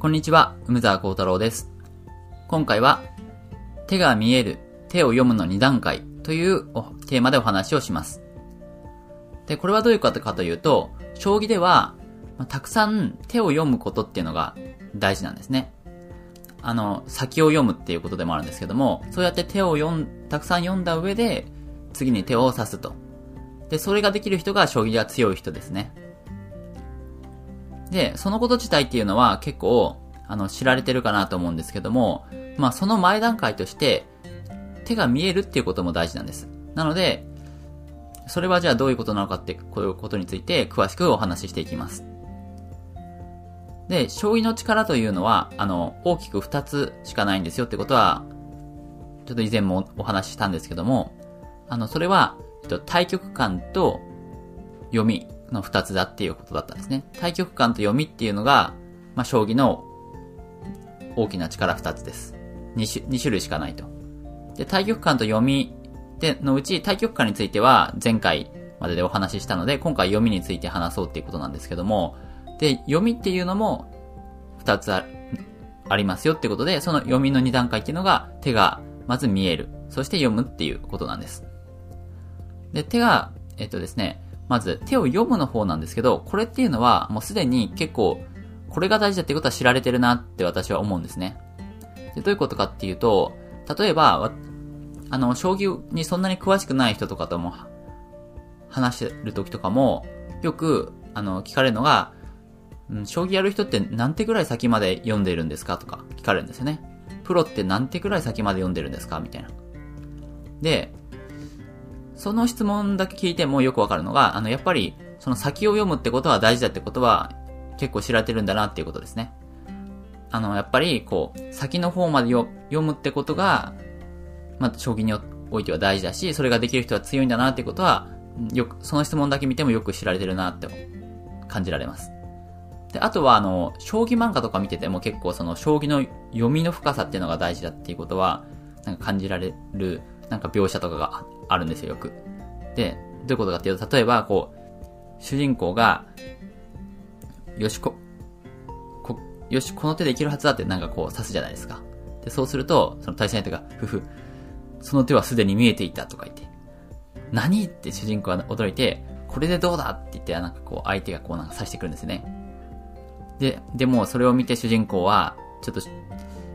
こんにちは、梅沢幸太郎です。今回は、手が見える、手を読むの2段階というテーマでお話をします。で、これはどういうことかというと、将棋では、またくさん手を読むことっていうのが大事なんですね。あの、先を読むっていうことでもあるんですけども、そうやって手を読ん、たくさん読んだ上で、次に手を指すと。で、それができる人が将棋が強い人ですね。で、そのこと自体っていうのは結構、あの、知られてるかなと思うんですけども、まあその前段階として、手が見えるっていうことも大事なんです。なので、それはじゃあどういうことなのかって、こういうことについて詳しくお話ししていきます。で、将棋の力というのは、あの、大きく2つしかないんですよってことは、ちょっと以前もお話ししたんですけども、あの、それは、えっと、対局感と読みの2つだっていうことだったんですね。対局感と読みっていうのが、まあ、将棋の大きな力2つです。2種類しかないと。で、対局感と読みでのうち、対局感については前回まででお話ししたので、今回読みについて話そうっていうことなんですけども、で、読みっていうのも2つあありますよってことで、その読みの2段階っていうのが手がまず見える。そして読むっていうことなんです。で、手が、えっとですね、まず手を読むの方なんですけど、これっていうのはもうすでに結構、これが大事だっていうことは知られてるなって私は思うんですね。で、どういうことかっていうと、例えば、あの、将棋にそんなに詳しくない人とかとも話してる時とかも、よく、あの、聞かれるのが、うん将棋やる人って何手ぐらい先まで読んでるんですかとか聞かれるんですよね。プロって何手ぐらい先まで読んでるんですかみたいな。で、その質問だけ聞いてもよくわかるのが、あの、やっぱり、その先を読むってことは大事だってことは、結構知られてるんだなっていうことですね。あの、やっぱり、こう、先の方まで読むってことが、まあ、将棋においては大事だし、それができる人は強いんだなってことは、よく、その質問だけ見てもよく知られてるなって感じられます。で、あとは、あの、将棋漫画とか見てても結構その、将棋の読みの深さっていうのが大事だっていうことは、なんか感じられる、なんか描写とかがあるんですよ、よく。で、どういうことかっていうと、例えば、こう、主人公が、よしこ、こ、よし、この手でいけるはずだってなんかこう指すじゃないですか。で、そうすると、その対戦相手が、ふふ、その手はすでに見えていたとか言って、何って主人公は驚いて、これでどうだって言って、なんかこう、相手がこうなんか指してくるんですね。で、でもそれを見て主人公は、ちょっと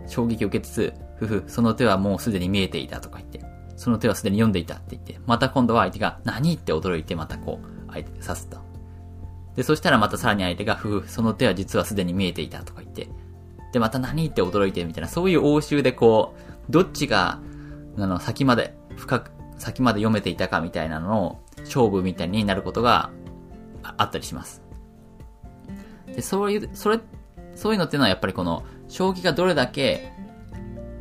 衝撃を受けつつ、ふふ、その手はもうすでに見えていたとか言って、その手はすでに読んでいたって言って、また今度は相手が何って驚いてまたこう、相手刺すと。で、そしたらまたさらに相手が、ふふ、その手は実はすでに見えていたとか言って、で、また何って驚いてみたいな、そういう応酬でこう、どっちが、あの、先まで、深く、先まで読めていたかみたいなのを、勝負みたいになることがあったりします。で、そういう、それ、そういうのっていうのはやっぱりこの、将棋がどれだけ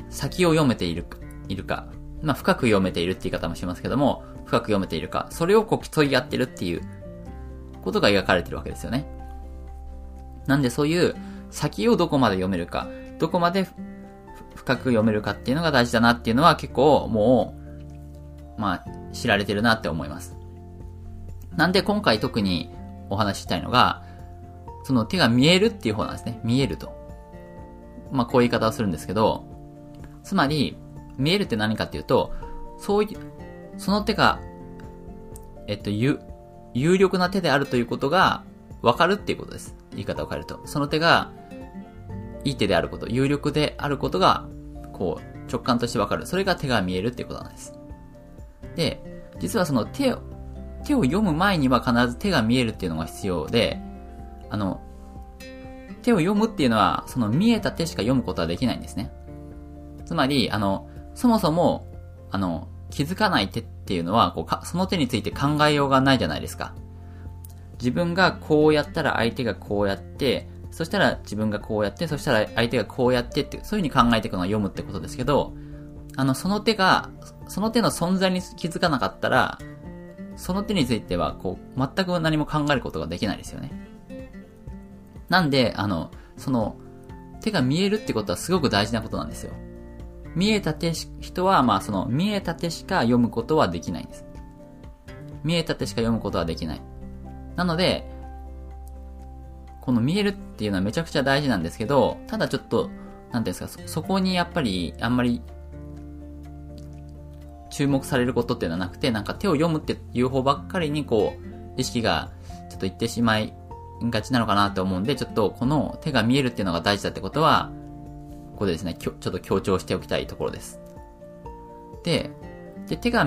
先を読めている、いるか、まあ深く読めているって言い方もしますけども、深く読めているか、それをこう競い合ってるっていうことが描かれてるわけですよね。なんでそういう先をどこまで読めるか、どこまで深く読めるかっていうのが大事だなっていうのは結構もう、まあ知られてるなって思います。なんで今回特にお話ししたいのが、その手が見えるっていう方なんですね。見えると。まあこういう言い方をするんですけど、つまり、見えるって何かっていうと、そういう、その手が、えっと、有、有力な手であるということが分かるっていうことです。言い方を変えると。その手が、いい手であること、有力であることが、こう、直感として分かる。それが手が見えるっていうことなんです。で、実はその手を、手を読む前には必ず手が見えるっていうのが必要で、あの、手を読むっていうのは、その見えた手しか読むことはできないんですね。つまり、あの、そもそも、あの、気づかない手っていうのは、こうか、その手について考えようがないじゃないですか。自分がこうやったら相手がこうやって、そしたら自分がこうやって、そしたら相手がこうやってって、そういう風に考えていくのを読むってことですけど、あの、その手が、その手の存在に気づかなかったら、その手については、こう、全く何も考えることができないですよね。なんで、あの、その、手が見えるってことはすごく大事なことなんですよ。見えた手し、人は、まあその、見えた手しか読むことはできないんです。見えた手しか読むことはできない。なので、この見えるっていうのはめちゃくちゃ大事なんですけど、ただちょっと、なんていうんですか、そそこにやっぱり、あんまり、注目されることっていうのはなくて、なんか手を読むっていう方ばっかりにこう、意識がちょっといってしまいがちなのかなと思うんで、ちょっとこの手が見えるっていうのが大事だってことは、ここでですね、ちょっと強調しておきたいところです。で、で手が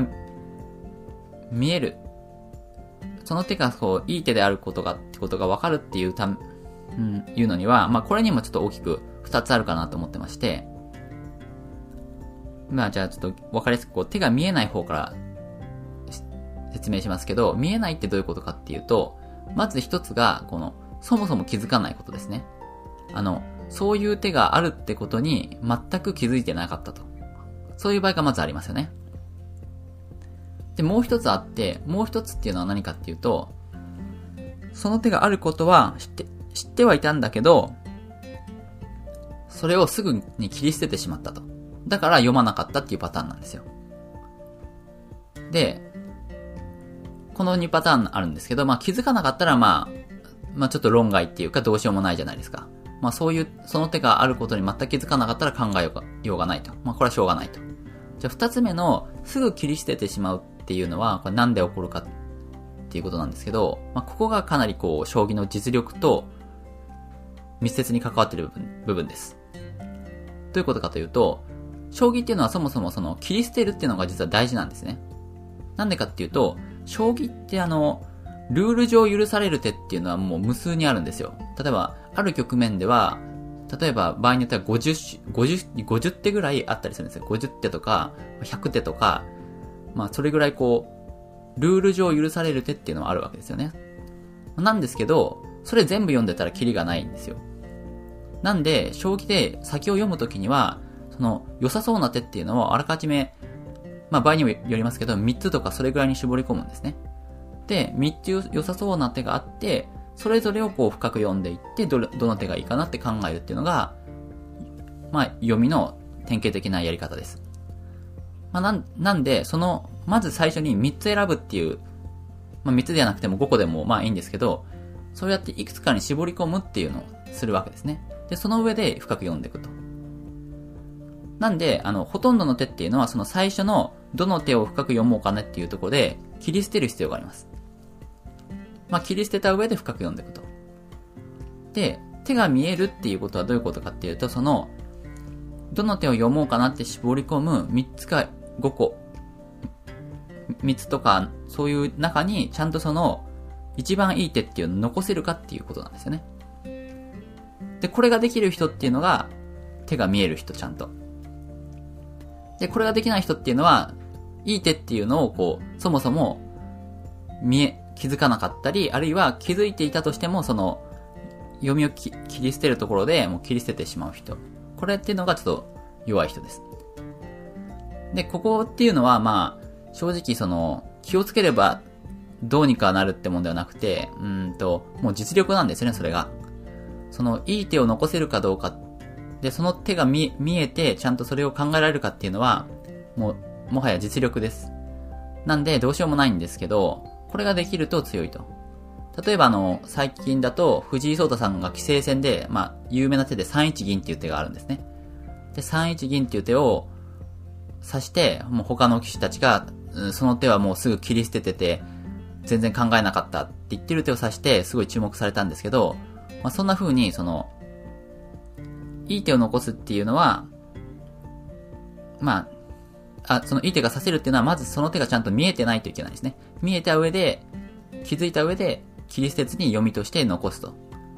見える。その手がこう、いい手であることが、ってことがわかるっていうた、うん、いうのには、まあこれにもちょっと大きく二つあるかなと思ってまして、まあじゃあちょっとわかりやすくこう手が見えない方から説明しますけど、見えないってどういうことかっていうと、まず一つが、この、そもそも気づかないことですね。あの、そういう手があるってことに全く気づいてなかったと。そういう場合がまずありますよね。で、もう一つあって、もう一つっていうのは何かっていうと、その手があることは知って、知ってはいたんだけど、それをすぐに切り捨ててしまったと。だから読まなかったっていうパターンなんですよ。で、この2パターンあるんですけど、まあ気づかなかったらまあ、まあちょっと論外っていうかどうしようもないじゃないですか。まあそういう、その手があることに全く気づかなかったら考えようがないと。まあこれはしょうがないと。じゃあ2つ目の、すぐ切り捨ててしまうっていうのは、これなんで起こるかっていうことなんですけど、まあここがかなりこう、将棋の実力と密接に関わってる部分部分です。どういうことかというと、将棋っていうのはそもそもその切り捨てるっていうのが実は大事なんですね。なんでかっていうと、将棋ってあの、ルール上許される手っていうのはもう無数にあるんですよ。例えば、ある局面では、例えば場合によっては50、50、50手ぐらいあったりするんですよ。50手とか、100手とか、まあそれぐらいこう、ルール上許される手っていうのはあるわけですよね。なんですけど、それ全部読んでたらキリがないんですよ。なんで、将棋で先を読むときには、その良さそうな手っていうのをあらかじめ、まあ場合にもよりますけど、3つとかそれぐらいに絞り込むんですね。で、3つ良さそうな手があって、それぞれをこう深く読んでいって、ど、どの手がいいかなって考えるっていうのが、まあ読みの典型的なやり方です。まあなん、なんで、その、まず最初に3つ選ぶっていう、まあ3つではなくても5個でもまあいいんですけど、そうやっていくつかに絞り込むっていうのをするわけですね。で、その上で深く読んでいくと。なんで、あの、ほとんどの手っていうのは、その最初の、どの手を深く読もうかねっていうところで、切り捨てる必要があります。まあ、切り捨てた上で深く読んでいくと。で、手が見えるっていうことはどういうことかっていうと、その、どの手を読もうかなって絞り込む3つか5個、3つとか、そういう中に、ちゃんとその、一番いい手っていうのを残せるかっていうことなんですよね。で、これができる人っていうのが、手が見える人ちゃんと。で、これができない人っていうのは、いい手っていうのをこう、そもそも、見え、気づかなかったり、あるいは気づいていたとしても、その、読みを切り捨てるところでもう切り捨ててしまう人。これっていうのがちょっと弱い人です。で、ここっていうのは、まあ、正直その、気をつければどうにかなるってもんではなくて、うんと、もう実力なんですね、それが。その、いい手を残せるかどうかで、その手が見、見えて、ちゃんとそれを考えられるかっていうのは、もう、もはや実力です。なんで、どうしようもないんですけど、これができると強いと。例えばあの、最近だと、藤井聡太さんが棋聖戦で、まあ、有名な手で3一銀っていう手があるんですね。で、3一銀っていう手を指して、もう他の棋士たちが、その手はもうすぐ切り捨ててて、全然考えなかったって言ってる手を指して、すごい注目されたんですけど、まあ、そんな風に、その、いい手を残すっていうのは、まあ、あ、そのいい手がさせるっていうのは、まずその手がちゃんと見えてないといけないですね。見えた上で、気づいた上で、切り捨てずに読みとして残すと。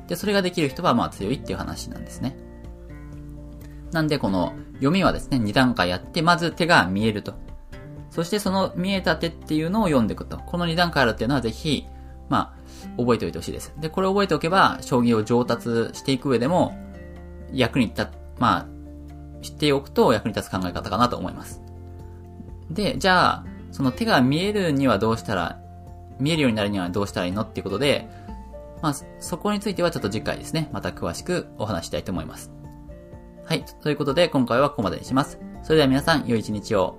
で、それができる人はまあ強いっていう話なんですね。なんでこの読みはですね、2段階やって、まず手が見えると。そしてその見えた手っていうのを読んでいくと。この2段階あるっていうのはぜひ、まあ、覚えておいてほしいです。で、これを覚えておけば、将棋を上達していく上でも、役に立っ、まあ、知っておくと役に立つ考え方かなと思います。で、じゃあ、その手が見えるにはどうしたら、見えるようになるにはどうしたらいいのっていうことで、まあ、そこについてはちょっと次回ですね、また詳しくお話したいと思います。はい。ということで、今回はここまでにします。それでは皆さん、良い一日を。